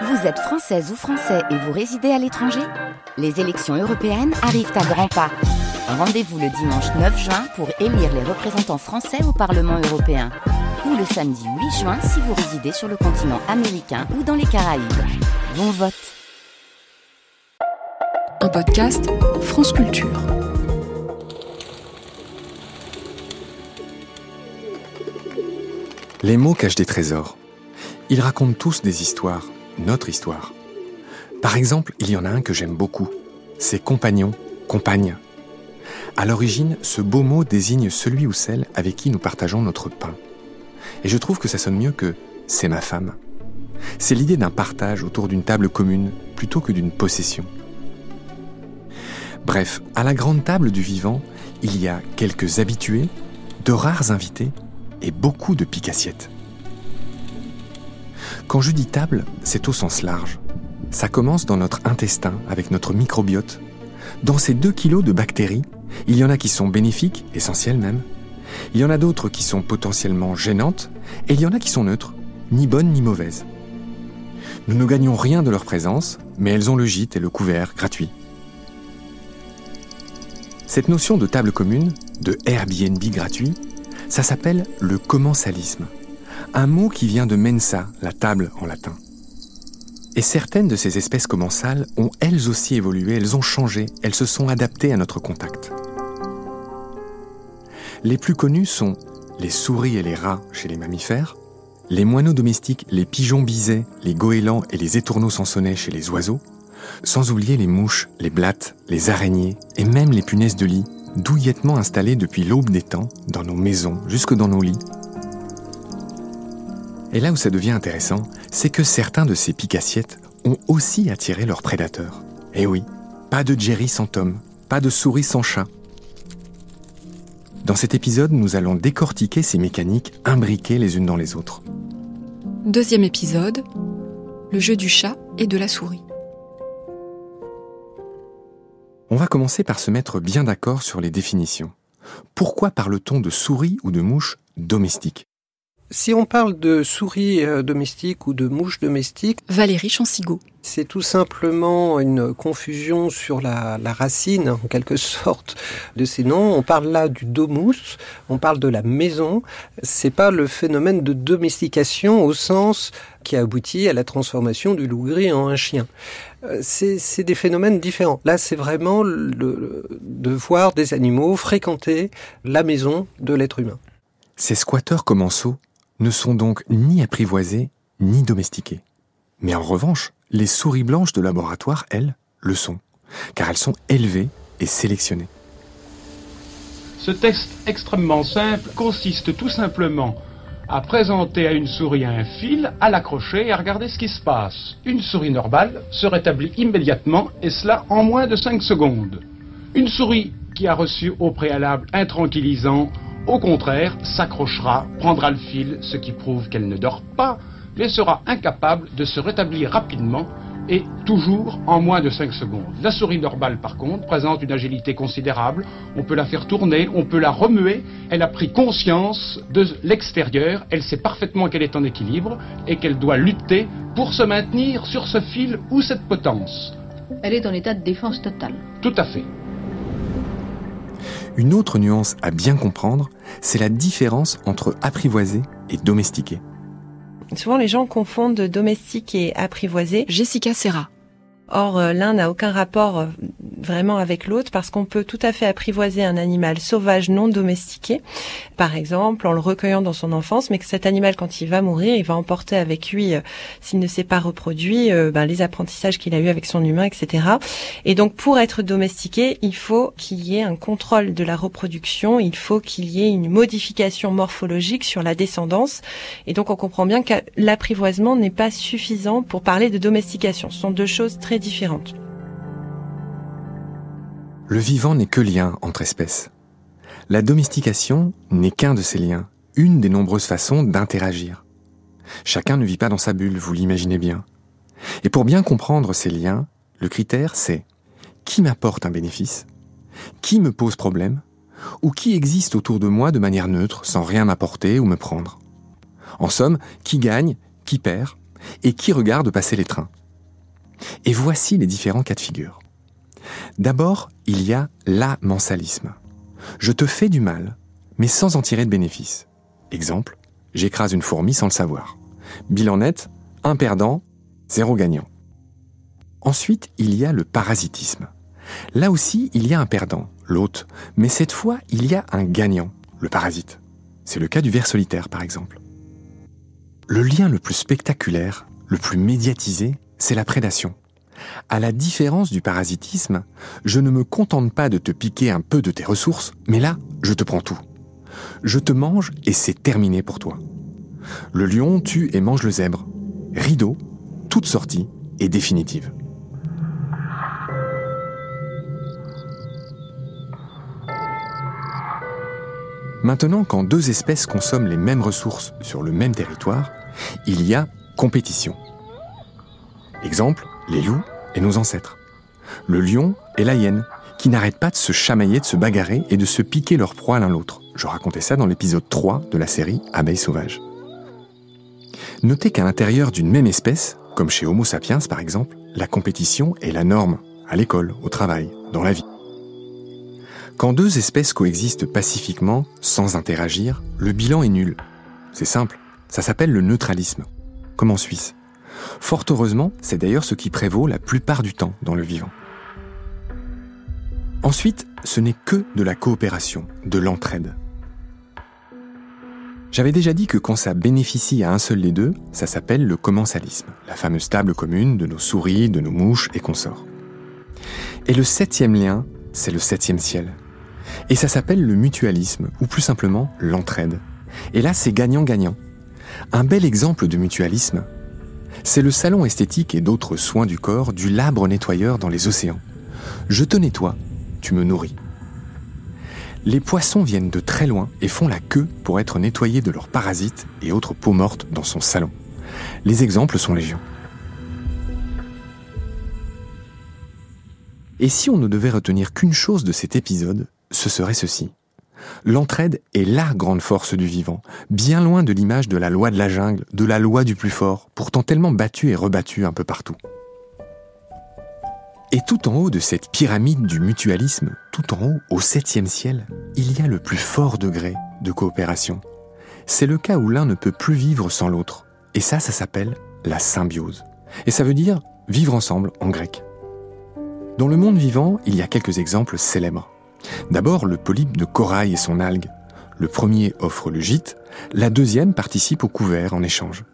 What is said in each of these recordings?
Vous êtes française ou français et vous résidez à l'étranger Les élections européennes arrivent à grands pas. Rendez-vous le dimanche 9 juin pour élire les représentants français au Parlement européen. Ou le samedi 8 juin si vous résidez sur le continent américain ou dans les Caraïbes. Bon vote Un podcast France Culture. Les mots cachent des trésors. Ils racontent tous des histoires, notre histoire. Par exemple, il y en a un que j'aime beaucoup. C'est compagnon, compagne. À l'origine, ce beau mot désigne celui ou celle avec qui nous partageons notre pain. Et je trouve que ça sonne mieux que c'est ma femme. C'est l'idée d'un partage autour d'une table commune plutôt que d'une possession. Bref, à la grande table du vivant, il y a quelques habitués, de rares invités et beaucoup de pique-assiettes. Quand je dis table, c'est au sens large. Ça commence dans notre intestin avec notre microbiote. Dans ces 2 kilos de bactéries, il y en a qui sont bénéfiques, essentielles même. Il y en a d'autres qui sont potentiellement gênantes, et il y en a qui sont neutres, ni bonnes ni mauvaises. Nous ne gagnons rien de leur présence, mais elles ont le gîte et le couvert gratuit. Cette notion de table commune, de Airbnb gratuit, ça s'appelle le commensalisme, un mot qui vient de mensa, la table en latin. Et certaines de ces espèces commensales ont elles aussi évolué, elles ont changé, elles se sont adaptées à notre contact. Les plus connus sont les souris et les rats chez les mammifères, les moineaux domestiques, les pigeons bisets, les goélands et les étourneaux sansonnets chez les oiseaux, sans oublier les mouches, les blattes, les araignées et même les punaises de lit douillettement installés depuis l'aube des temps, dans nos maisons, jusque dans nos lits. Et là où ça devient intéressant, c'est que certains de ces picassiettes ont aussi attiré leurs prédateurs. Et eh oui, pas de Jerry sans Tom, pas de souris sans chat. Dans cet épisode, nous allons décortiquer ces mécaniques imbriquées les unes dans les autres. Deuxième épisode, le jeu du chat et de la souris. On va commencer par se mettre bien d'accord sur les définitions. Pourquoi parle-t-on de souris ou de mouches domestiques? Si on parle de souris euh, domestiques ou de mouches domestiques, Valérie Chansigo. C'est tout simplement une confusion sur la, racine, en quelque sorte, de ces noms. On parle là du domus, on parle de la maison. C'est pas le phénomène de domestication au sens qui a abouti à la transformation du loup gris en un chien. Euh, c'est des phénomènes différents. Là, c'est vraiment le, de voir des animaux fréquenter la maison de l'être humain. Ces squatteurs commensaux ne sont donc ni apprivoisées ni domestiquées. Mais en revanche, les souris blanches de laboratoire, elles, le sont, car elles sont élevées et sélectionnées. Ce test extrêmement simple consiste tout simplement à présenter à une souris un fil, à l'accrocher et à regarder ce qui se passe. Une souris normale se rétablit immédiatement et cela en moins de 5 secondes. Une souris qui a reçu au préalable un tranquillisant au contraire, s'accrochera, prendra le fil, ce qui prouve qu'elle ne dort pas, mais sera incapable de se rétablir rapidement et toujours en moins de 5 secondes. La souris normale, par contre, présente une agilité considérable. On peut la faire tourner, on peut la remuer. Elle a pris conscience de l'extérieur. Elle sait parfaitement qu'elle est en équilibre et qu'elle doit lutter pour se maintenir sur ce fil ou cette potence. Elle est en état de défense totale. Tout à fait. Une autre nuance à bien comprendre, c'est la différence entre apprivoiser et domestiquer. Souvent les gens confondent domestique et apprivoiser. Jessica Serra. Or, euh, l'un n'a aucun rapport euh, vraiment avec l'autre parce qu'on peut tout à fait apprivoiser un animal sauvage non domestiqué, par exemple en le recueillant dans son enfance, mais que cet animal, quand il va mourir, il va emporter avec lui, euh, s'il ne s'est pas reproduit, ben, les apprentissages qu'il a eu avec son humain, etc. Et donc, pour être domestiqué, il faut qu'il y ait un contrôle de la reproduction, il faut qu'il y ait une modification morphologique sur la descendance. Et donc, on comprend bien que l'apprivoisement n'est pas suffisant pour parler de domestication. Ce sont deux choses très Le vivant n'est que lien entre espèces. La domestication n'est qu'un de ces liens, une des nombreuses façons d'interagir. Chacun ne vit pas dans sa bulle, vous l'imaginez bien. Et pour bien comprendre ces liens, le critère c'est qui m'apporte un bénéfice, qui me pose problème, ou qui existe autour de moi de manière neutre, sans rien m'apporter ou me prendre. En somme, qui gagne, qui perd, et qui regarde passer les trains. Et voici les différents cas de figure. D'abord, il y a l'amensalisme. Je te fais du mal, mais sans en tirer de bénéfice. Exemple, j'écrase une fourmi sans le savoir. Bilan net, un perdant, zéro gagnant. Ensuite, il y a le parasitisme. Là aussi, il y a un perdant, l'hôte, mais cette fois, il y a un gagnant, le parasite. C'est le cas du ver solitaire, par exemple. Le lien le plus spectaculaire, le plus médiatisé, c'est la prédation. À la différence du parasitisme, je ne me contente pas de te piquer un peu de tes ressources, mais là, je te prends tout. Je te mange et c'est terminé pour toi. Le lion tue et mange le zèbre. Rideau, toute sortie est définitive. Maintenant, quand deux espèces consomment les mêmes ressources sur le même territoire, il y a compétition. Exemple, les loups et nos ancêtres. Le lion et la hyène, qui n'arrêtent pas de se chamailler, de se bagarrer et de se piquer leur proie l'un l'autre. Je racontais ça dans l'épisode 3 de la série Abeilles sauvages. Notez qu'à l'intérieur d'une même espèce, comme chez Homo sapiens par exemple, la compétition est la norme, à l'école, au travail, dans la vie. Quand deux espèces coexistent pacifiquement, sans interagir, le bilan est nul. C'est simple, ça s'appelle le neutralisme, comme en Suisse. Fort heureusement, c'est d'ailleurs ce qui prévaut la plupart du temps dans le vivant. Ensuite, ce n'est que de la coopération, de l'entraide. J'avais déjà dit que quand ça bénéficie à un seul des deux, ça s'appelle le commensalisme, la fameuse table commune de nos souris, de nos mouches et consorts. Et le septième lien, c'est le septième ciel, et ça s'appelle le mutualisme, ou plus simplement l'entraide. Et là, c'est gagnant-gagnant. Un bel exemple de mutualisme, c'est le salon esthétique et d'autres soins du corps du labre nettoyeur dans les océans. Je te nettoie, tu me nourris. Les poissons viennent de très loin et font la queue pour être nettoyés de leurs parasites et autres peaux mortes dans son salon. Les exemples sont légion. Et si on ne devait retenir qu'une chose de cet épisode, ce serait ceci. L'entraide est la grande force du vivant, bien loin de l'image de la loi de la jungle, de la loi du plus fort, pourtant tellement battue et rebattue un peu partout. Et tout en haut de cette pyramide du mutualisme, tout en haut, au septième ciel, il y a le plus fort degré de coopération. C'est le cas où l'un ne peut plus vivre sans l'autre. Et ça, ça s'appelle la symbiose. Et ça veut dire vivre ensemble en grec. Dans le monde vivant, il y a quelques exemples célèbres. D'abord, le polype de corail et son algue. Le premier offre le gîte, la deuxième participe au couvert en échange.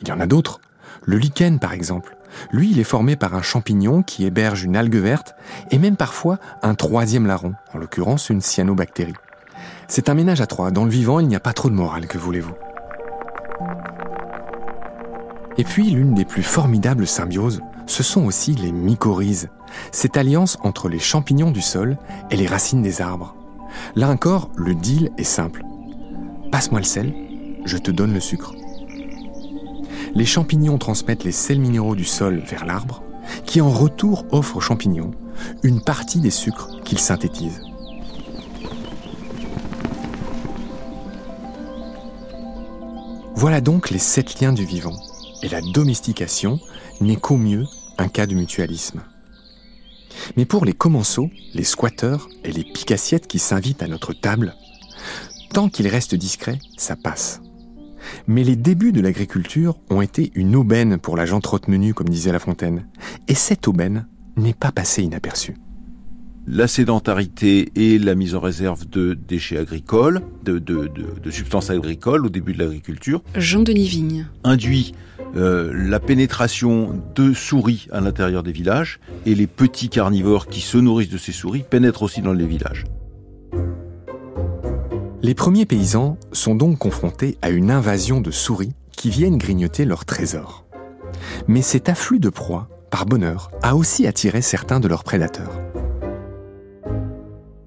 Il y en a d'autres. Le lichen, par exemple. Lui, il est formé par un champignon qui héberge une algue verte et même parfois un troisième larron, en l'occurrence une cyanobactérie. C'est un ménage à trois. Dans le vivant, il n'y a pas trop de morale, que voulez-vous Et puis, l'une des plus formidables symbioses, ce sont aussi les mycorhizes, cette alliance entre les champignons du sol et les racines des arbres. Là encore, le deal est simple. Passe-moi le sel, je te donne le sucre. Les champignons transmettent les sels minéraux du sol vers l'arbre, qui en retour offre aux champignons une partie des sucres qu'il synthétise. Voilà donc les sept liens du vivant, et la domestication n'est qu'au mieux un cas de mutualisme. Mais pour les commensaux, les squatteurs et les picassiettes qui s'invitent à notre table, tant qu'ils restent discrets, ça passe. Mais les débuts de l'agriculture ont été une aubaine pour la trotte menu, comme disait La Fontaine. Et cette aubaine n'est pas passée inaperçue. La sédentarité et la mise en réserve de déchets agricoles, de, substances agricoles au début de l'agriculture. Jean-Denis Vigne. Induit euh, la pénétration de souris à l'intérieur des villages et les petits carnivores qui se nourrissent de ces souris pénètrent aussi dans les villages. Les premiers paysans sont donc confrontés à une invasion de souris qui viennent grignoter leurs trésors. Mais cet afflux de proies, par bonheur, a aussi attiré certains de leurs prédateurs.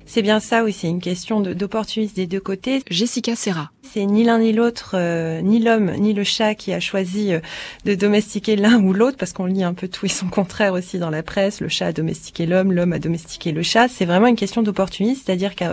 C'est bien ça aussi, une question d'opportunisme des deux côtés. Jessica Serra. C'est ni l'un ni l'autre, euh, ni l'homme ni le chat qui a choisi euh, de domestiquer l'un ou l'autre, parce qu'on lit un peu tout et son contraire aussi dans la presse. Le chat a domestiqué l'homme, l'homme a domestiqué le chat. C'est vraiment une question d'opportunisme, c'est-à-dire que,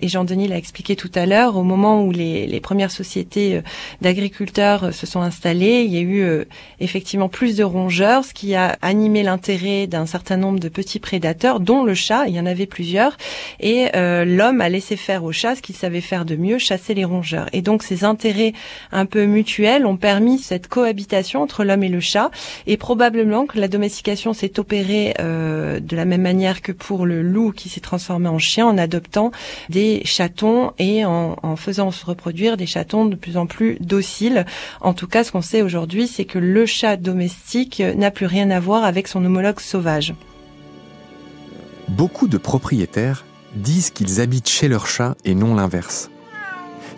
et Jean-Denis l'a expliqué tout à l'heure, au moment où les, les premières sociétés d'agriculteurs se sont installées, il y a eu effectivement plus de rongeurs, ce qui a animé l'intérêt d'un certain nombre de petits prédateurs, dont le chat. Il y en avait plusieurs, et l'homme a laissé faire au chat ce qu'il savait faire de mieux, chasser les rongeurs. Donc ces intérêts un peu mutuels ont permis cette cohabitation entre l'homme et le chat. Et probablement que la domestication s'est opérée euh, de la même manière que pour le loup qui s'est transformé en chien en adoptant des chatons et en, en faisant se reproduire des chatons de plus en plus dociles. En tout cas, ce qu'on sait aujourd'hui, c'est que le chat domestique n'a plus rien à voir avec son homologue sauvage. Beaucoup de propriétaires disent qu'ils habitent chez leur chat et non l'inverse.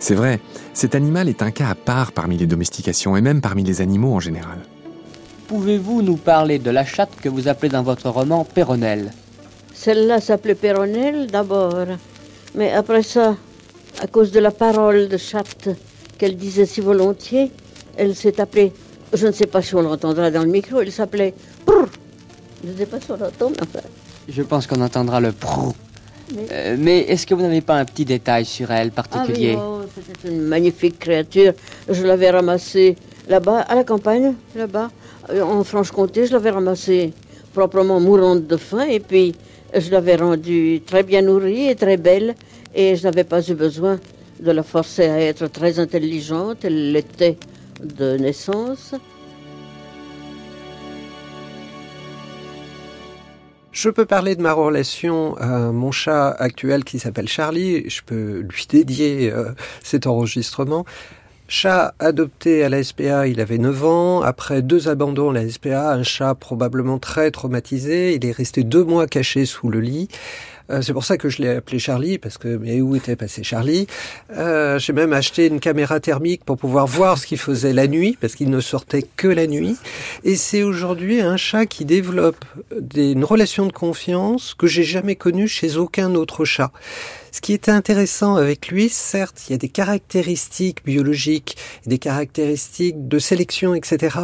C'est vrai, cet animal est un cas à part parmi les domestications et même parmi les animaux en général. Pouvez-vous nous parler de la chatte que vous appelez dans votre roman Péronnelle Celle-là s'appelait Péronnelle d'abord, mais après ça, à cause de la parole de chatte qu'elle disait si volontiers, elle s'est appelée, je ne sais pas si on l'entendra dans le micro, elle s'appelait Prrr. Je ne sais pas si on l'entend, mais enfin. Je pense qu'on entendra le Prrr. Euh, mais est-ce que vous n'avez pas un petit détail sur elle particulier ah oui, oh, C'était une magnifique créature. Je l'avais ramassée là-bas, à la campagne, là-bas, euh, en Franche-Comté. Je l'avais ramassée proprement mourante de faim. Et puis, je l'avais rendue très bien nourrie et très belle. Et je n'avais pas eu besoin de la forcer à être très intelligente. Elle l'était de naissance. Je peux parler de ma relation à mon chat actuel qui s'appelle Charlie. Je peux lui dédier euh, cet enregistrement. Chat adopté à la SPA, il avait 9 ans. Après deux abandons à la SPA, un chat probablement très traumatisé. Il est resté deux mois caché sous le lit. Euh, c'est pour ça que je l'ai appelé Charlie, parce que mais où était passé Charlie? Euh, J'ai même acheté une caméra thermique pour pouvoir voir ce qu'il faisait la nuit, parce qu'il ne sortait que la nuit. Et c'est aujourd'hui un chat qui développe des, une relation de confiance que j'ai jamais connue chez aucun autre chat. Ce qui est intéressant avec lui, certes, il y a des caractéristiques biologiques, des caractéristiques de sélection, etc.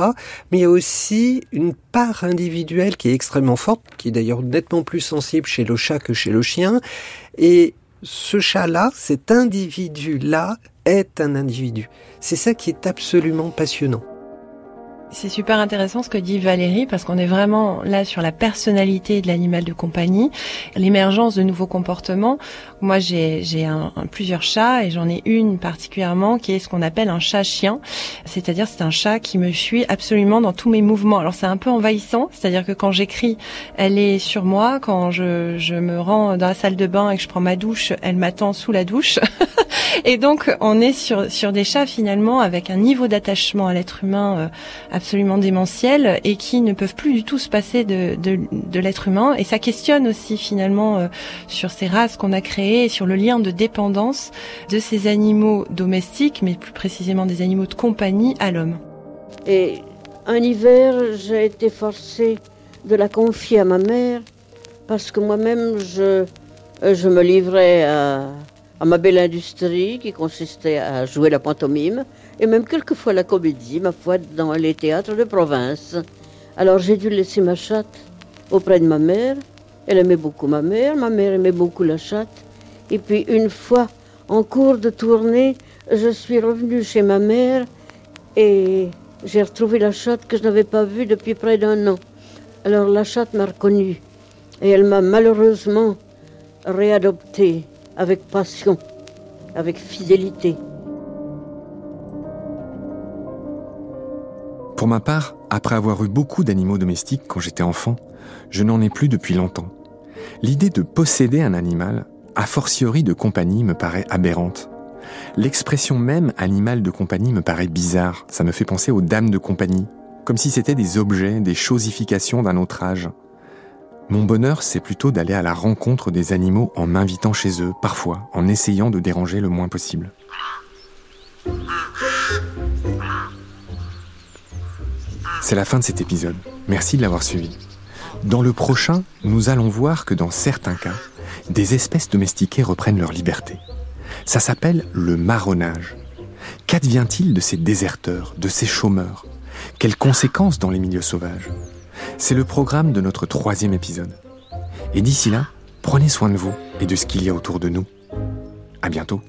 Mais il y a aussi une part individuelle qui est extrêmement forte, qui est d'ailleurs nettement plus sensible chez le chat que chez le chien. Et ce chat-là, cet individu-là, est un individu. C'est ça qui est absolument passionnant. C'est super intéressant ce que dit Valérie parce qu'on est vraiment là sur la personnalité de l'animal de compagnie, l'émergence de nouveaux comportements. Moi, j'ai un, plusieurs chats et j'en ai une particulièrement qui est ce qu'on appelle un chat-chien, c'est-à-dire c'est un chat qui me suit absolument dans tous mes mouvements. Alors c'est un peu envahissant, c'est-à-dire que quand j'écris, elle est sur moi. Quand je, je me rends dans la salle de bain et que je prends ma douche, elle m'attend sous la douche. et donc on est sur sur des chats finalement avec un niveau d'attachement à l'être humain euh, absolument démentiels et qui ne peuvent plus du tout se passer de, de, de l'être humain. Et ça questionne aussi finalement euh, sur ces races qu'on a créées sur le lien de dépendance de ces animaux domestiques, mais plus précisément des animaux de compagnie à l'homme. Et un hiver, j'ai été forcée de la confier à ma mère parce que moi-même, je, euh, je me livrais à, à ma belle industrie qui consistait à jouer la pantomime et même quelquefois la comédie, ma foi, dans les théâtres de province. Alors j'ai dû laisser ma chatte auprès de ma mère. Elle aimait beaucoup ma mère, ma mère aimait beaucoup la chatte. Et puis une fois, en cours de tournée, je suis revenue chez ma mère et j'ai retrouvé la chatte que je n'avais pas vue depuis près d'un an. Alors la chatte m'a reconnue et elle m'a malheureusement réadoptée avec passion, avec fidélité. Pour ma part, après avoir eu beaucoup d'animaux domestiques quand j'étais enfant, je n'en ai plus depuis longtemps. L'idée de posséder un animal, a fortiori de compagnie, me paraît aberrante. L'expression même animal de compagnie me paraît bizarre, ça me fait penser aux dames de compagnie, comme si c'était des objets, des chosifications d'un autre âge. Mon bonheur, c'est plutôt d'aller à la rencontre des animaux en m'invitant chez eux, parfois, en essayant de déranger le moins possible. C'est la fin de cet épisode. Merci de l'avoir suivi. Dans le prochain, nous allons voir que dans certains cas, des espèces domestiquées reprennent leur liberté. Ça s'appelle le marronnage. Qu'advient-il de ces déserteurs, de ces chômeurs? Quelles conséquences dans les milieux sauvages? C'est le programme de notre troisième épisode. Et d'ici là, prenez soin de vous et de ce qu'il y a autour de nous. À bientôt.